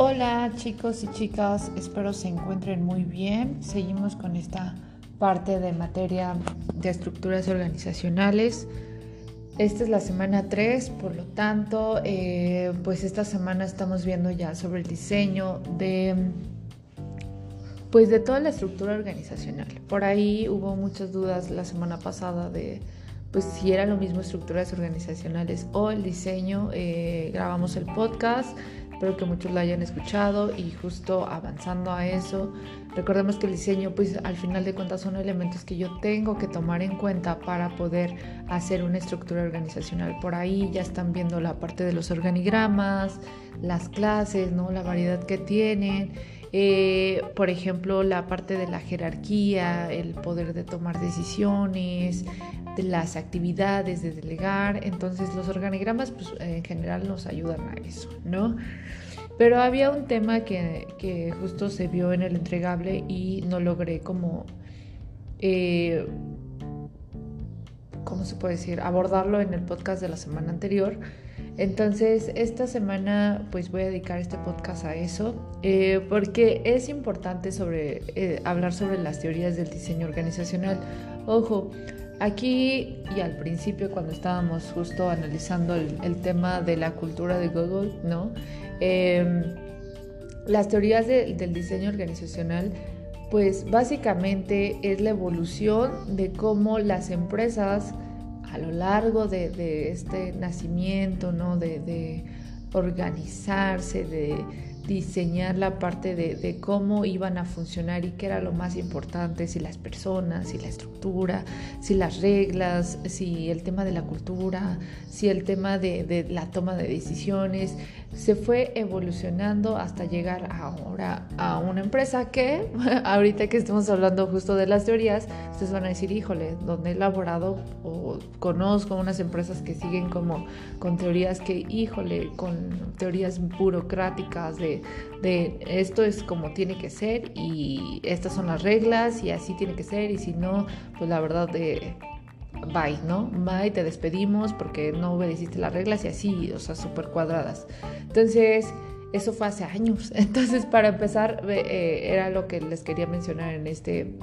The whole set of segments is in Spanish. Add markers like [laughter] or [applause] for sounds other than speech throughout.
Hola chicos y chicas, espero se encuentren muy bien. Seguimos con esta parte de materia de estructuras organizacionales. Esta es la semana 3, por lo tanto, eh, pues esta semana estamos viendo ya sobre el diseño de, pues de toda la estructura organizacional. Por ahí hubo muchas dudas la semana pasada de pues si era lo mismo estructuras organizacionales o el diseño. Eh, grabamos el podcast Espero que muchos lo hayan escuchado y justo avanzando a eso, recordemos que el diseño pues al final de cuentas son elementos que yo tengo que tomar en cuenta para poder hacer una estructura organizacional. Por ahí ya están viendo la parte de los organigramas, las clases, ¿no? la variedad que tienen. Eh, por ejemplo, la parte de la jerarquía, el poder de tomar decisiones, de las actividades, de delegar. Entonces los organigramas pues, en general nos ayudan a eso, ¿no? Pero había un tema que, justo se vio en el entregable y no logré como, eh, ¿cómo se puede decir? Abordarlo en el podcast de la semana anterior. Entonces, esta semana pues voy a dedicar este podcast a eso, eh, porque es importante sobre, eh, hablar sobre las teorías del diseño organizacional. Ojo, aquí y al principio cuando estábamos justo analizando el, tema de la cultura de Google, ¿no? Em, las teorías del diseño organizacional pues básicamente es la evolución de cómo las empresas a lo largo de, este nacimiento, ¿no? De, organizarse, de diseñar la parte de, cómo iban a funcionar y qué era lo más importante, si las personas, si la estructura, si las reglas, si el tema de la cultura, si el tema de la toma de decisiones, se fue evolucionando hasta llegar ahora a una empresa que, [laughs] ahorita que estamos hablando justo de las teorías, ustedes van a decir, híjole, donde he elaborado o conozco unas empresas que siguen como con teorías que, híjole, con teorías burocráticas de, de esto es como tiene que ser y estas son las reglas y así tiene que ser y si no, pues la verdad de bye, ¿no? Bye, te despedimos porque no obedeciste las reglas y así, o sea, súper cuadradas. Entonces, eso fue hace años. [laughs] Entonces, para empezar, eh, era lo que les quería mencionar en este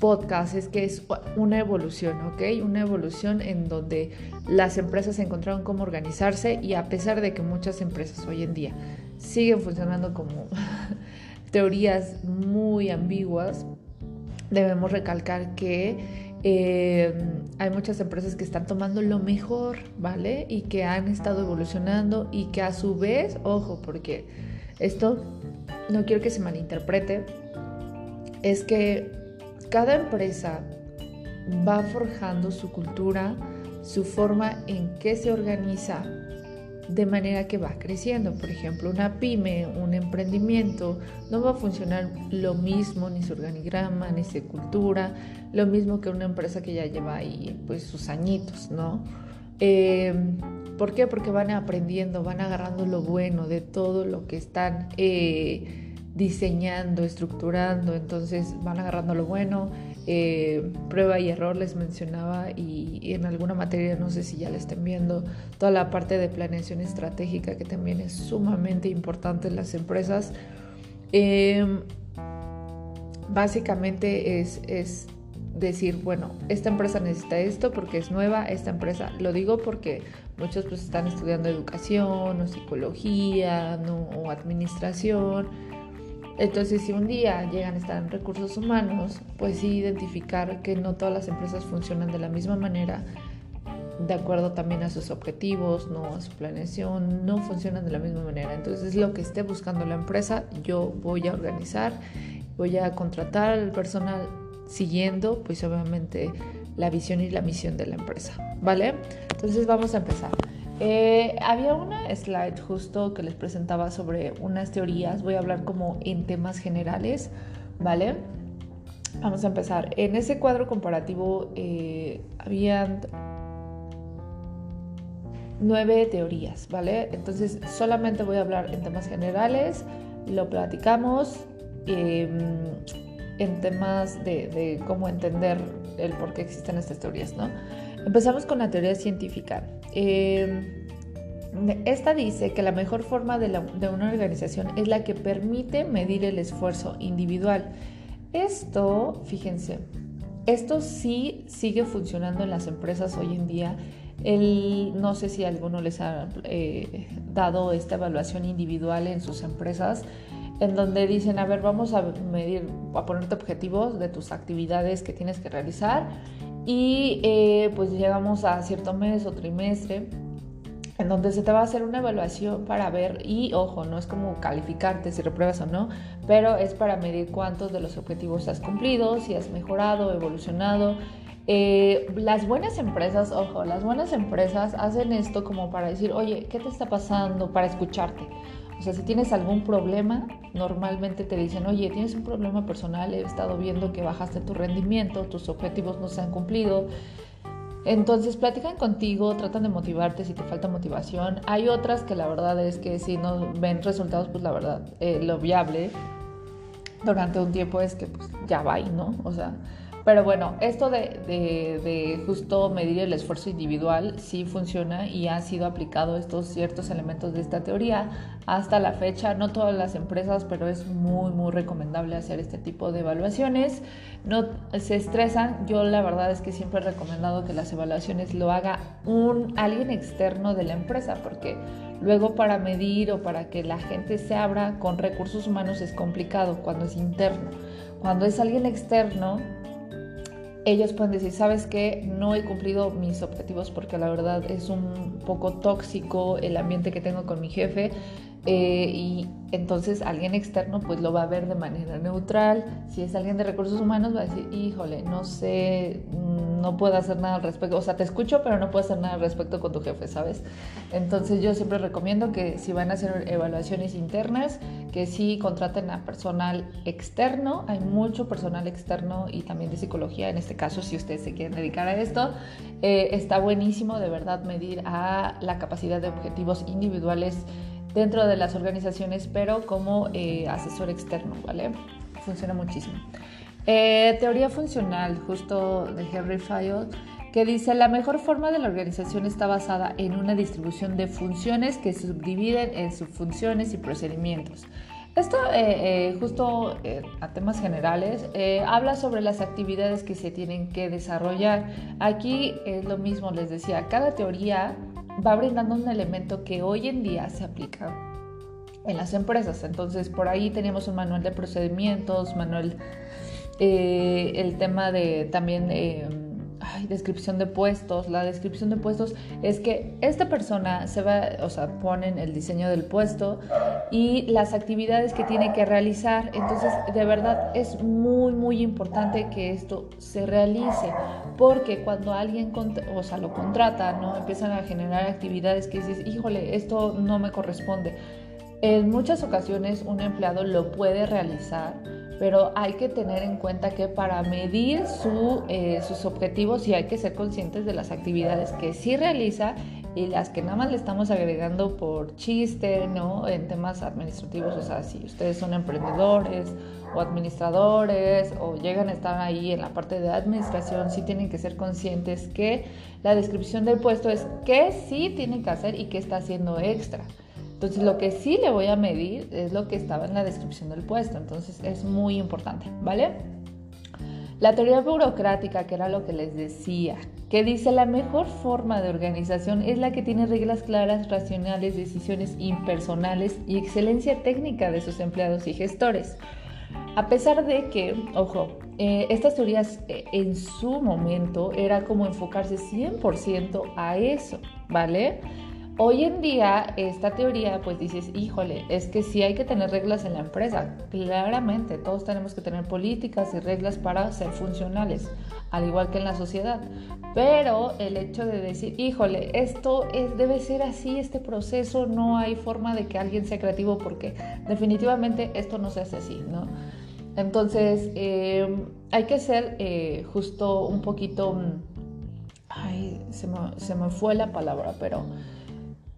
podcast, es que es una evolución, ¿ok? Una evolución en donde las empresas encontraron cómo organizarse y a pesar de que muchas empresas hoy en día siguen funcionando como [laughs] teorías muy ambiguas, debemos recalcar que eh, hay muchas empresas que están tomando lo mejor, ¿vale? Y que han estado evolucionando y que a su vez, ojo, porque esto no quiero que se malinterprete, es que cada empresa va forjando su cultura, su forma en que se organiza de manera que va creciendo. Por ejemplo, una pyme, un emprendimiento, no va a funcionar lo mismo, ni su organigrama, ni su cultura, lo mismo que una empresa que ya lleva ahí pues sus añitos, ¿no? Em, ¿Por qué? Porque van aprendiendo, van agarrando lo bueno de todo lo que están eh, diseñando, estructurando, entonces van agarrando lo bueno eh, prueba y error les mencionaba y, en alguna materia, no sé si ya la estén viendo, toda la parte de planeación estratégica que también es sumamente importante en las empresas. Em, básicamente es, es decir, bueno, esta empresa necesita esto porque es nueva, esta empresa, lo digo porque muchos pues están estudiando educación o psicología ¿no? o administración entonces, si un día llegan a estar en recursos humanos, pues sí identificar que no todas las empresas funcionan de la misma manera, de acuerdo también a sus objetivos, no a su planeación, no funcionan de la misma manera. Entonces, lo que esté buscando la empresa, yo voy a organizar, voy a contratar al personal siguiendo, pues obviamente, la visión y la misión de la empresa, ¿vale? Entonces, vamos a empezar. Eh, había una slide justo que les presentaba sobre unas teorías. Voy a hablar como en temas generales, ¿vale? Vamos a empezar. En ese cuadro comparativo eh, habían nueve teorías, ¿vale? Entonces solamente voy a hablar en temas generales, lo platicamos em, en temas de, de, cómo entender el por qué existen estas teorías, ¿no? Empezamos con la teoría científica. Em, esta dice que la mejor forma de, una organización es la que permite medir el esfuerzo individual. Esto, fíjense, esto sí sigue funcionando en las empresas hoy en día. No sé si alguno les ha eh, dado esta evaluación individual en sus empresas, en donde dicen, a ver, vamos a medir, a ponerte objetivos de tus actividades que tienes que realizar y eh, pues llegamos a cierto mes o trimestre en donde se te va a hacer una evaluación para ver, y ojo, no es como calificarte si repruebas o no, pero es para medir cuántos de los objetivos has cumplido, si has mejorado, evolucionado. Eh, las buenas empresas, ojo, las buenas empresas hacen esto como para decir, oye, ¿qué te está pasando? Para escucharte. O sea, si tienes algún problema, normalmente te dicen, oye, tienes un problema personal, he estado viendo que bajaste tu rendimiento, tus objetivos no se han cumplido, entonces platican contigo, tratan de motivarte si te falta motivación. Hay otras que la verdad es que si no ven resultados, pues la verdad, eh, lo viable durante un tiempo es que pues ya va ¿no? O sea, pero bueno, esto de, justo medir el esfuerzo individual sí funciona y ha sido aplicado estos ciertos elementos de esta teoría hasta la fecha. No todas las empresas, pero es muy, muy recomendable hacer este tipo de evaluaciones. No se estresan. Yo la verdad es que siempre he recomendado que las evaluaciones lo haga un alguien externo de la empresa, porque luego para medir o para que la gente se abra con recursos humanos es complicado cuando es interno. Cuando es alguien externo, ellos pueden decir, sabes que no he cumplido mis objetivos porque la verdad es un poco tóxico el ambiente que tengo con mi jefe eh, y entonces alguien externo pues lo va a ver de manera neutral. Si es alguien de recursos humanos va a decir, híjole, no sé, no puedo hacer nada al respecto. O sea, te escucho, pero no puedo hacer nada al respecto con tu jefe, ¿sabes? Entonces yo siempre recomiendo que si van a hacer evaluaciones internas, que sí contraten a personal externo. Hay mucho personal externo y también de psicología, en este caso, si ustedes se quieren dedicar a esto. Eh, está buenísimo de verdad medir a la capacidad de objetivos individuales dentro de las organizaciones, pero como eh, asesor externo, ¿vale? Funciona muchísimo. Eh, teoría funcional, justo de Henry Fayol, que dice la mejor forma de la organización está basada en una distribución de funciones que se subdividen en subfunciones y procedimientos. Esto, eh, justo a temas generales, habla sobre las actividades que se tienen que desarrollar. Aquí es lo mismo, les decía, cada teoría va brindando un elemento que hoy en día se aplica en las empresas. Entonces, por ahí teníamos un manual de procedimientos, manual, eh, el tema de también eh, descripción de puestos. La descripción de puestos es que esta persona se va, o sea, ponen el diseño del puesto y las actividades que tiene que realizar. Entonces, de verdad es muy, muy importante que esto se realice, porque cuando alguien, o sea, lo contrata, ¿no? Empiezan a generar actividades que dices, híjole, esto no me corresponde. En muchas ocasiones un empleado lo puede realizar, pero hay que tener en cuenta que para medir eh, sus objetivos sí hay que ser conscientes de las actividades que sí realiza y las que nada más le estamos agregando por chiste, ¿no? En temas administrativos, o sea, si ustedes son emprendedores o administradores o llegan a estar ahí en la parte de administración, sí tienen que ser conscientes que la descripción del puesto es qué sí tienen que hacer y qué está haciendo extra. Entonces lo que sí le voy a medir es lo que estaba en la descripción del puesto. Entonces es muy importante, ¿vale? La teoría burocrática, que era lo que les decía, que dice la mejor forma de organización es la que tiene reglas claras, racionales, decisiones impersonales y excelencia técnica de sus empleados y gestores. A pesar de que, ojo, eh, estas teorías eh, en su momento era como enfocarse 100% a eso, ¿vale? Hoy en día esta teoría pues dices, híjole, es que sí hay que tener reglas en la empresa. Claramente, todos tenemos que tener políticas y reglas para ser funcionales, al igual que en la sociedad. Pero el hecho de decir, híjole, esto es, debe ser así, este proceso, no hay forma de que alguien sea creativo porque definitivamente esto no se hace así, ¿no? Entonces, eh, hay que ser eh, justo un poquito... Mm, ay, se me, se me fue la palabra, pero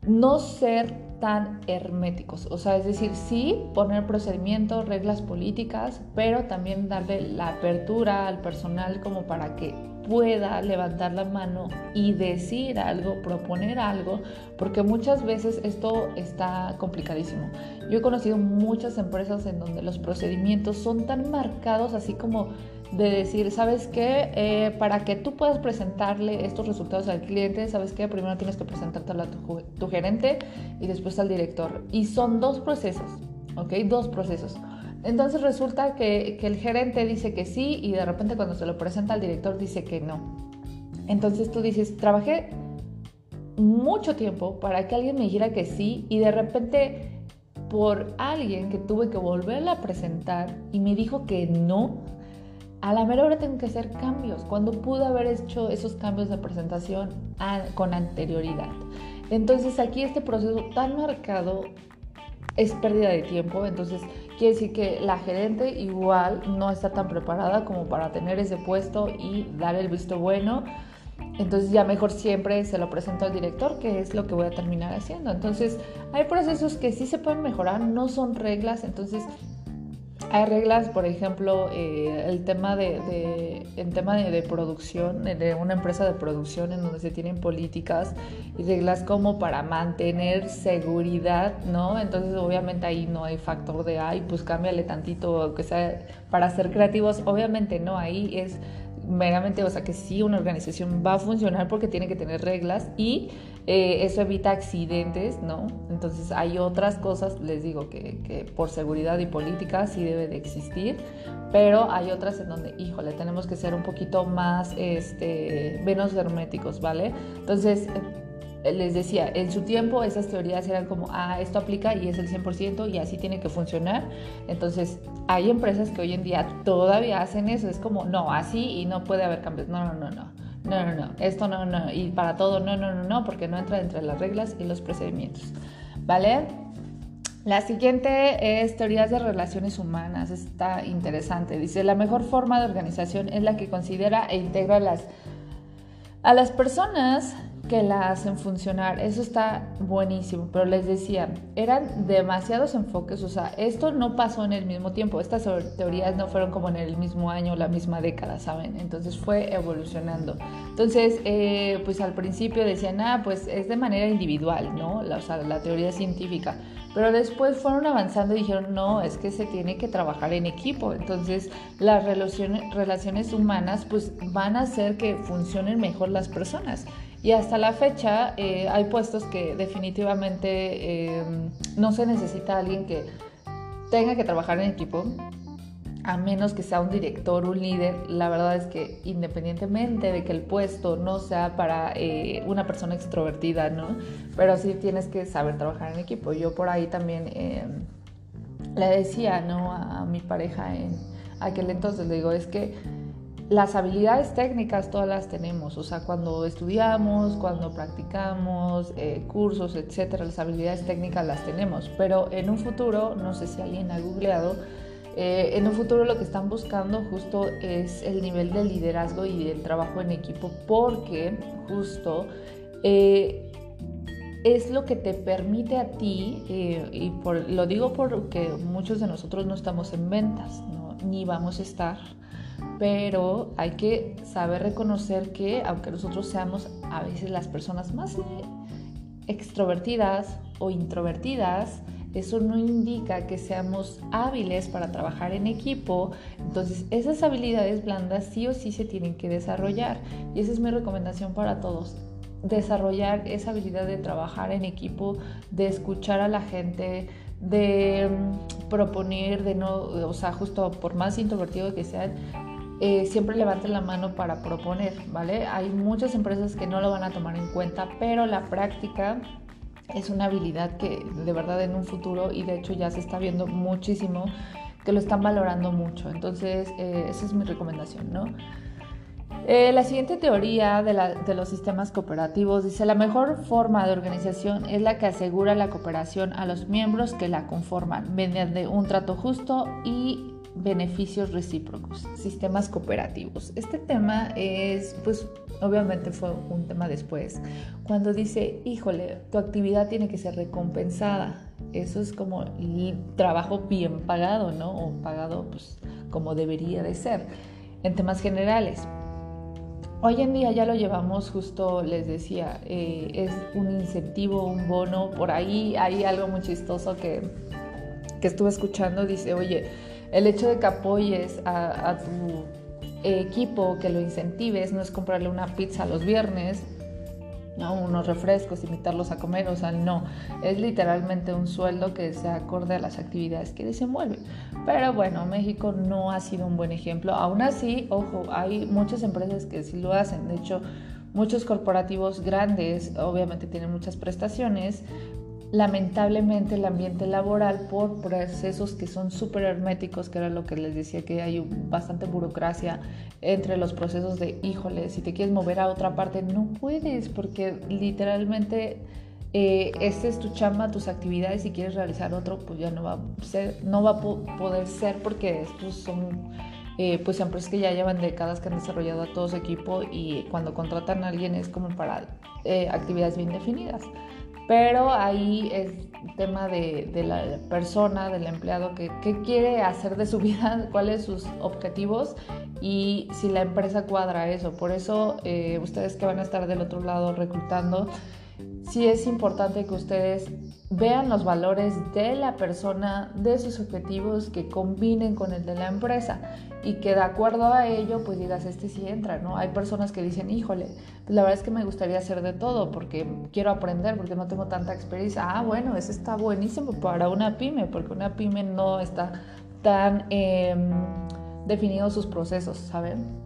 no ser tan herméticos, o sea, es decir, sí poner procedimientos, reglas políticas, pero también darle la apertura al personal como para que pueda levantar la mano y decir algo, proponer algo, porque muchas veces esto está complicadísimo. Yo he conocido muchas empresas en donde los procedimientos son tan marcados, así como de decir, ¿sabes qué? Eh, para que tú puedas presentarle estos resultados al cliente, ¿sabes qué? Primero tienes que presentártelo a tu, gerente y después al director. Y son dos procesos, ¿ok? Dos procesos. Entonces resulta que, que, el gerente dice que sí y de repente cuando se lo presenta al director dice que no. Entonces tú dices, trabajé mucho tiempo para que alguien me dijera que sí y de repente por alguien que tuve que volverla a presentar y me dijo que no, a la mera hora tengo que hacer cambios, cuando pude haber hecho esos cambios de presentación con anterioridad. Entonces aquí este proceso tan marcado es pérdida de tiempo, entonces quiere decir que la gerente igual no está tan preparada como para tener ese puesto y dar el visto bueno. Entonces ya mejor siempre se lo presento al director, que es lo que voy a terminar haciendo. Entonces hay procesos que sí se pueden mejorar, no son reglas, entonces hay reglas, por ejemplo, eh, el tema de, tema de, producción, de una empresa de producción en donde se tienen políticas y reglas como para mantener seguridad, ¿no? Entonces, obviamente ahí no hay factor de, ay, pues cámbiale tantito, aunque sea para ser creativos, obviamente no, ahí es meramente, o sea, que sí una organización va a funcionar porque tiene que tener reglas y eh, eso evita accidentes, ¿no? Entonces hay otras cosas, les digo, que, por seguridad y política sí debe de existir, pero hay otras en donde, híjole, tenemos que ser un poquito más, este, menos herméticos, ¿vale? Entonces les decía, en su tiempo esas teorías eran como, ah, esto aplica y es el 100% y así tiene que funcionar. Entonces, hay empresas que hoy en día todavía hacen eso, es como, no, así y no puede haber cambios. No, no, no, no. No, no, no, esto no, no, y para todo, no, no, no, no, porque no entra entre las reglas y los procedimientos. ¿Vale? La siguiente es teorías de relaciones humanas. Está interesante. Dice, la mejor forma de organización es la que considera e integra las, a las personas que la hacen funcionar. Eso está buenísimo, pero les decía, eran demasiados enfoques, o sea, esto no pasó en el mismo tiempo, estas teorías no fueron como en el mismo año, la misma década, ¿saben? Entonces fue evolucionando. Entonces, eh, pues al principio decían, ah, pues es de manera individual, ¿no? La, o sea, la teoría científica. Pero después fueron avanzando y dijeron, no, es que se tiene que trabajar en equipo. Entonces las relaciones, relaciones humanas pues van a hacer que funcionen mejor las personas. Y hasta la fecha eh, hay puestos que definitivamente eh, no se necesita alguien que tenga que trabajar en equipo, a menos que sea un director, un líder. La verdad es que independientemente de que el puesto no sea para eh, una persona extrovertida, ¿no? Pero sí tienes que saber trabajar en equipo. Yo por ahí también le decía, ¿no? A mi pareja en aquel entonces, le digo, es que las habilidades técnicas todas las tenemos, o sea, cuando estudiamos, cuando practicamos, eh, cursos, etcétera, las habilidades técnicas las tenemos, pero en un futuro, no sé si alguien ha googleado, eh, en un futuro lo que están buscando justo es el nivel de liderazgo y del trabajo en equipo, porque justo eh, es lo que te permite a ti, y lo digo porque muchos de nosotros no estamos en ventas, ni vamos a estar pero hay que saber reconocer que aunque nosotros seamos a veces las personas más extrovertidas o introvertidas, eso no indica que seamos hábiles para trabajar en equipo. Entonces, esas habilidades blandas sí o sí se tienen que desarrollar. Y esa es mi recomendación para todos. Desarrollar esa habilidad de trabajar en equipo, de escuchar a la gente, de mm, proponer, de no, o sea, justo por más introvertido que sean, eh, siempre levanten la mano para proponer, ¿vale? Hay muchas empresas que no lo van a tomar en cuenta, pero la práctica es una habilidad que de verdad en un futuro, y de hecho ya se está viendo muchísimo, que lo están valorando mucho. Entonces, eh, esa es mi recomendación, ¿no? Eh, la siguiente teoría de, de, los sistemas cooperativos dice, la mejor forma de organización es la que asegura la cooperación a los miembros que la conforman mediante un trato justo y beneficios recíprocos, sistemas cooperativos. Este tema es, pues, obviamente fue un tema después, cuando dice, híjole, tu actividad tiene que ser recompensada. Eso es como el trabajo bien pagado, ¿no? O pagado, pues, como debería de ser. En temas generales, Hoy en día ya lo llevamos justo, les decía, eh, es un incentivo, un bono. Por ahí hay algo muy chistoso que, que estuve escuchando. Dice, oye, el hecho de que apoyes a, tu equipo, que lo incentives, no es comprarle una pizza los viernes, ¿no? unos refrescos, invitarlos a comer, o sea, no, es literalmente un sueldo que se acorde a las actividades que desenvuelve. Pero bueno, México no ha sido un buen ejemplo. Aún así, ojo, hay muchas empresas que sí lo hacen. De hecho, muchos corporativos grandes obviamente tienen muchas prestaciones, lamentablemente el ambiente laboral por procesos que son súper herméticos, que era lo que les decía, que hay bastante burocracia entre los procesos de, híjole, si te quieres mover a otra parte, no puedes, porque literalmente eh, este es tu chamba, tus actividades, si quieres realizar otro, pues ya no va a, ser, no va a poder ser porque estos son... Eh, pues empresas que ya llevan décadas que han desarrollado a todo su equipo y cuando contratan a alguien es como para eh, actividades bien definidas. Pero ahí es tema de, la persona, del empleado, que, qué quiere hacer de su vida, [laughs] cuáles sus objetivos y si la empresa cuadra eso. Por eso eh, ustedes que van a estar del otro lado reclutando, sí es importante que ustedes vean los valores de la persona, de sus objetivos, que combinen con el de la empresa y que de acuerdo a ello, pues digas, este sí entra, ¿no? Hay personas que dicen, híjole, pues la verdad es que me gustaría hacer de todo porque quiero aprender, porque no tengo tanta experiencia. Ah, bueno, eso está buenísimo para una pyme, porque una pyme no está tan eh, definidos sus procesos, ¿saben?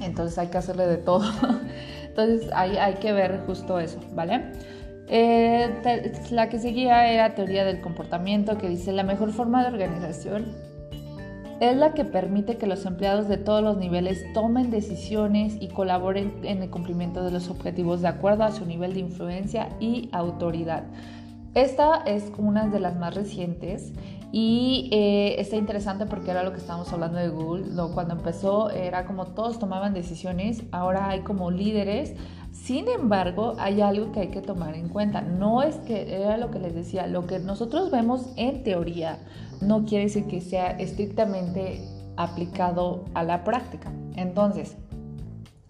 Entonces hay que hacerle de todo. [laughs] Entonces hay, hay que ver justo eso, ¿vale? Eh, la que seguía era teoría del comportamiento que dice la mejor forma de organización es la que permite que los empleados de todos los niveles tomen decisiones y colaboren en el cumplimiento de los objetivos de acuerdo a su nivel de influencia y autoridad. Esta es una de las más recientes y eh, está interesante porque era lo que estábamos hablando de Google. Cuando empezó era como todos tomaban decisiones, ahora hay como líderes. Sin embargo, hay algo que hay que tomar en cuenta. No es que era lo que les decía, lo que nosotros vemos en teoría no quiere decir que sea estrictamente aplicado a la práctica. Entonces,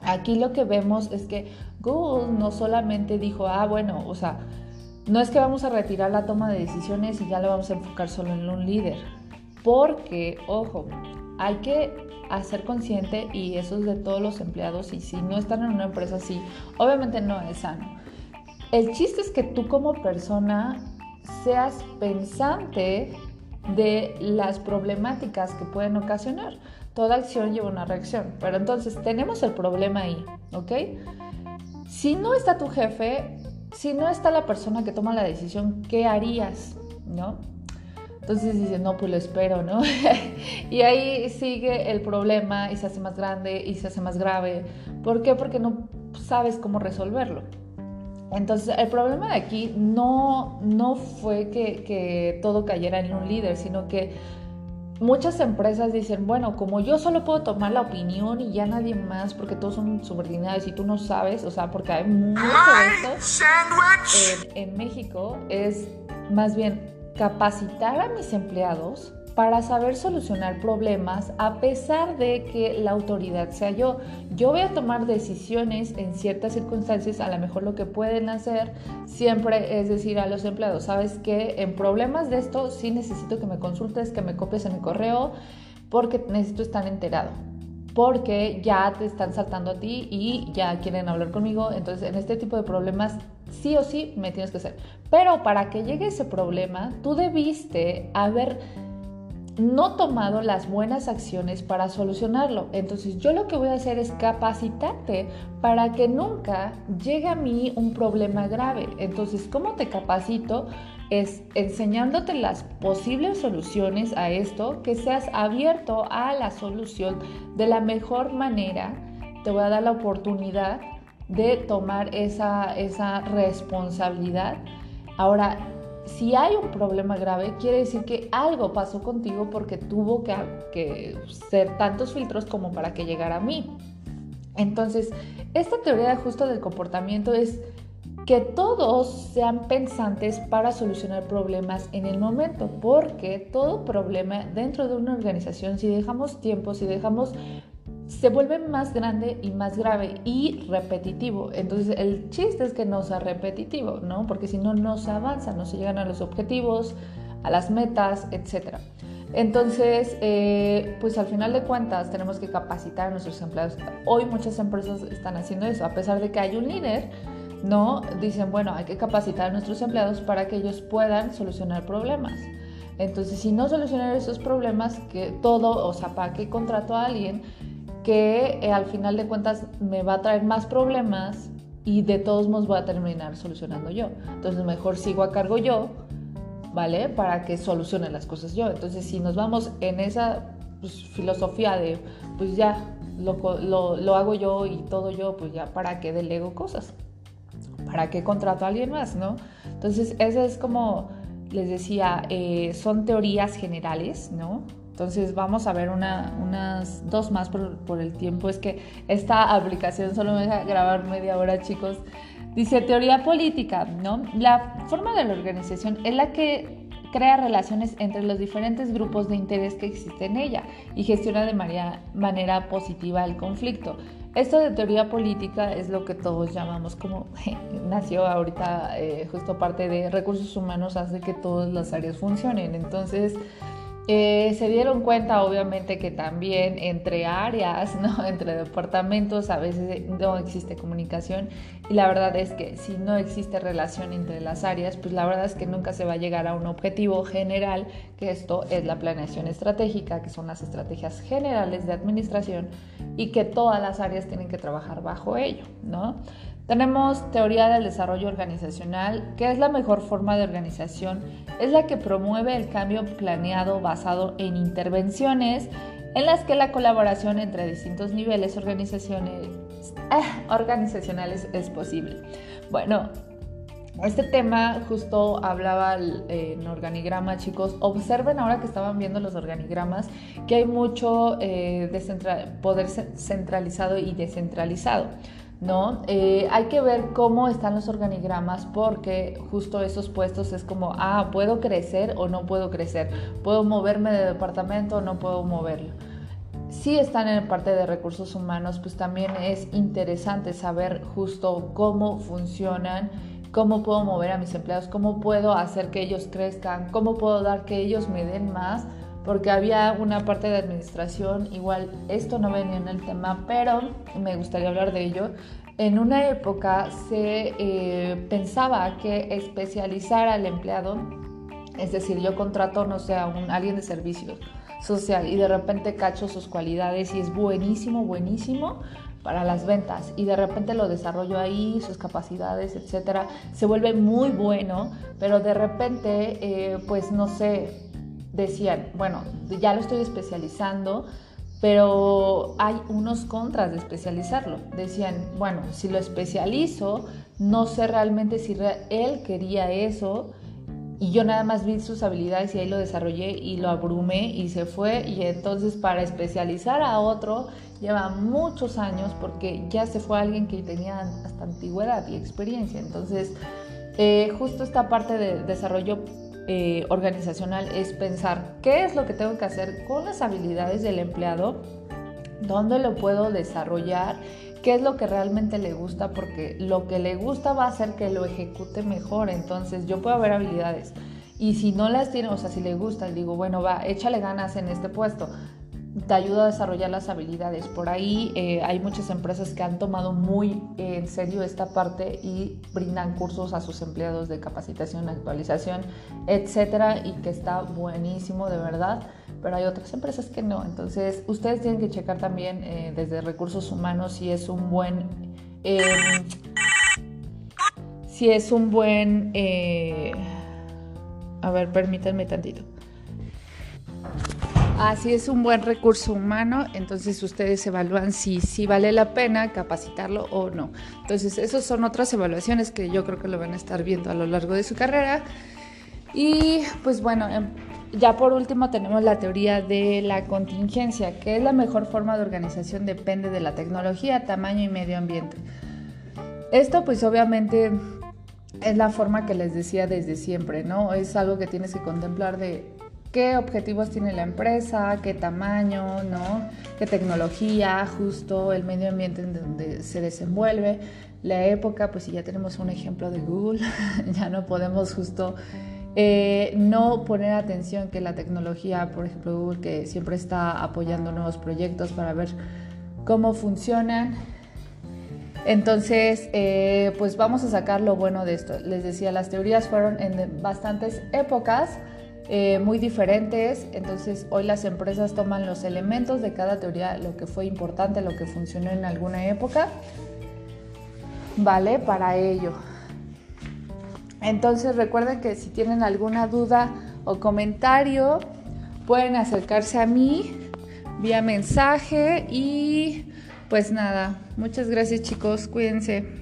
aquí lo que vemos es que Google no solamente dijo, ah, bueno, o sea, no es que vamos a retirar la toma de decisiones y ya lo vamos a enfocar solo en un líder. Porque, ojo, hay que hacer consciente, y eso es de todos los empleados, y si no están en una empresa así, obviamente no es sano. El chiste es que tú como persona seas pensante de las problemáticas que pueden ocasionar. Toda acción lleva una reacción, pero entonces tenemos el problema ahí, ¿ok? Si no está tu jefe, si no está la persona que toma la decisión, ¿qué harías? ¿No? Entonces dices, no, pues lo espero, ¿no? [laughs] y ahí sigue el problema y se hace más grande y se hace más grave. ¿Por qué? Porque no sabes cómo resolverlo. Entonces, el problema de aquí no, no fue que, que todo cayera en un líder, sino que muchas empresas dicen, bueno, como yo solo puedo tomar la opinión y ya nadie más, porque todos son subordinados y tú no sabes, o sea, porque hay mucho de esto en, en México, es más bien capacitar a mis empleados para saber solucionar problemas a pesar de que la autoridad sea yo. Yo voy a tomar decisiones en ciertas circunstancias, a lo mejor lo que pueden hacer siempre es decir a los empleados, sabes que en problemas de esto sí necesito que me consultes, que me copies en el correo, porque necesito estar enterado porque ya te están saltando a ti y ya quieren hablar conmigo. Entonces, en este tipo de problemas, sí o sí me tienes que hacer. Pero para que llegue ese problema, tú debiste haber no tomado las buenas acciones para solucionarlo. Entonces yo lo que voy a hacer es capacitarte para que nunca llegue a mí un problema grave. Entonces, ¿cómo te capacito? Es enseñándote las posibles soluciones a esto, que seas abierto a la solución de la mejor manera. Te voy a dar la oportunidad de tomar esa, esa responsabilidad. Ahora, si hay un problema grave, quiere decir que algo pasó contigo porque tuvo que, ser tantos filtros como para que llegara a mí. Entonces, esta teoría de ajuste del comportamiento es que todos sean pensantes para solucionar problemas en el momento, porque todo problema dentro de una organización, si dejamos tiempo, si dejamos se vuelve más grande y más grave y repetitivo. Entonces el chiste es que no sea repetitivo, ¿no? Porque si no, no se avanza, no se llegan a los objetivos, a las metas, etc. Entonces, eh, pues al final de cuentas tenemos que capacitar a nuestros empleados. Hoy muchas empresas están haciendo eso, a pesar de que hay un líder, ¿no? Dicen, bueno, hay que capacitar a nuestros empleados para que ellos puedan solucionar problemas. Entonces, si no solucionar esos problemas, que todo, o sea, ¿para qué contrato a alguien que eh, al final de cuentas me va a traer más problemas y de todos modos voy a terminar solucionando yo. Entonces mejor sigo a cargo yo, ¿vale? Para que solucione las cosas yo. Entonces si nos vamos en esa pues, filosofía de, pues ya, lo, lo, hago yo y todo yo, pues ya, ¿para qué delego cosas? ¿Para qué contrato a alguien más, no? Entonces, eso es como les decía, eh, son teorías generales, ¿no? Entonces vamos a ver unas dos más por, el tiempo. Es que esta aplicación solo me deja grabar media hora, chicos. Dice teoría política, ¿no? La forma de la organización es la que crea relaciones entre los diferentes grupos de interés que existen en ella y gestiona de manera, manera positiva el conflicto. Esto de teoría política es lo que todos llamamos como [laughs] nació ahorita eh, justo parte de recursos humanos hace que todas las áreas funcionen. Entonces, eh, se dieron cuenta obviamente que también entre áreas, [laughs] ¿no? entre departamentos a veces no existe comunicación y la verdad es que si no existe relación entre las áreas, pues la verdad es que nunca se va a llegar a un objetivo general, que esto es la planeación estratégica, que son las estrategias generales de administración y que todas las áreas tienen que trabajar bajo ello, ¿no? Tenemos teoría del desarrollo organizacional, que es la mejor forma de organización, es la que promueve el cambio planeado basado en intervenciones en las que la colaboración entre distintos niveles organizaciones, eh, organizacionales es posible. Bueno, este tema justo hablaba en organigrama, chicos. Observen ahora que estaban viendo los organigramas que hay mucho eh, poder centralizado y descentralizado. ¿No? Eh, hay que ver cómo están los organigramas porque justo esos puestos es como, ah, ¿puedo crecer o no puedo crecer? ¿Puedo moverme de departamento o no puedo moverlo? Si están en parte de recursos humanos, pues también es interesante saber justo cómo funcionan, cómo puedo mover a mis empleados, cómo puedo hacer que ellos crezcan, cómo puedo dar que ellos me den más porque había una parte de administración, igual esto no venía en el tema, pero me gustaría hablar de ello. En una época se eh, pensaba que especializar al empleado, es decir, yo contrato, no sé, a un, alguien de servicios social y de repente cacho sus cualidades y es buenísimo, buenísimo para las ventas y de repente lo desarrollo ahí, sus capacidades, etcétera, se vuelve muy bueno, pero de repente, eh, pues no sé, decían, bueno, ya lo estoy especializando, pero hay unos contras de especializarlo. Decían, bueno, si lo especializo, no sé realmente si él quería eso y yo nada más vi sus habilidades y ahí lo desarrollé y lo abrumé y se fue y entonces para especializar a otro lleva muchos años porque ya se fue alguien que tenía hasta antigüedad y experiencia. Entonces, eh, justo esta parte de desarrollo eh, organizacional es pensar qué es lo que tengo que hacer con las habilidades del empleado, dónde lo puedo desarrollar, qué es lo que realmente le gusta, porque lo que le gusta va a hacer que lo ejecute mejor. Entonces yo puedo ver habilidades. Y si no las tiene, o sea, si le gusta, digo, bueno, va, échale ganas en este puesto te ayuda a desarrollar las habilidades. Por ahí eh, hay muchas empresas que han tomado muy en serio esta parte y brindan cursos a sus empleados de capacitación, actualización, etcétera, y que está buenísimo de verdad. Pero hay otras empresas que no. Entonces, ustedes tienen que checar también eh, desde recursos humanos si es un buen. Em, si es un buen. Eh, a ver, permítanme tantito. Así es un buen recurso humano, entonces ustedes evalúan si, si vale la pena capacitarlo o no. Entonces, esas son otras evaluaciones que yo creo que lo van a estar viendo a lo largo de su carrera. Y pues bueno, em, ya por último tenemos la teoría de la contingencia, que es la mejor forma de organización depende de la tecnología, tamaño y medio ambiente. Esto pues obviamente es la forma que les decía desde siempre, ¿no? Es algo que tienes que contemplar de qué objetivos tiene la empresa, qué tamaño, ¿no? qué tecnología, justo el medio ambiente en donde se desenvuelve, la época, pues si ya tenemos un ejemplo de Google, [laughs] ya no podemos justo eh, no poner atención que la tecnología, por ejemplo Google, que siempre está apoyando nuevos proyectos para ver cómo funcionan. Entonces, eh, pues vamos a sacar lo bueno de esto. Les decía, las teorías fueron en bastantes épocas eh, muy diferentes. Entonces hoy las empresas toman los elementos de cada teoría, lo que fue importante, lo que funcionó en alguna época, ¿vale? Para ello. Entonces recuerden que si tienen alguna duda o comentario, pueden acercarse a mí vía mensaje y pues nada, muchas gracias chicos, cuídense.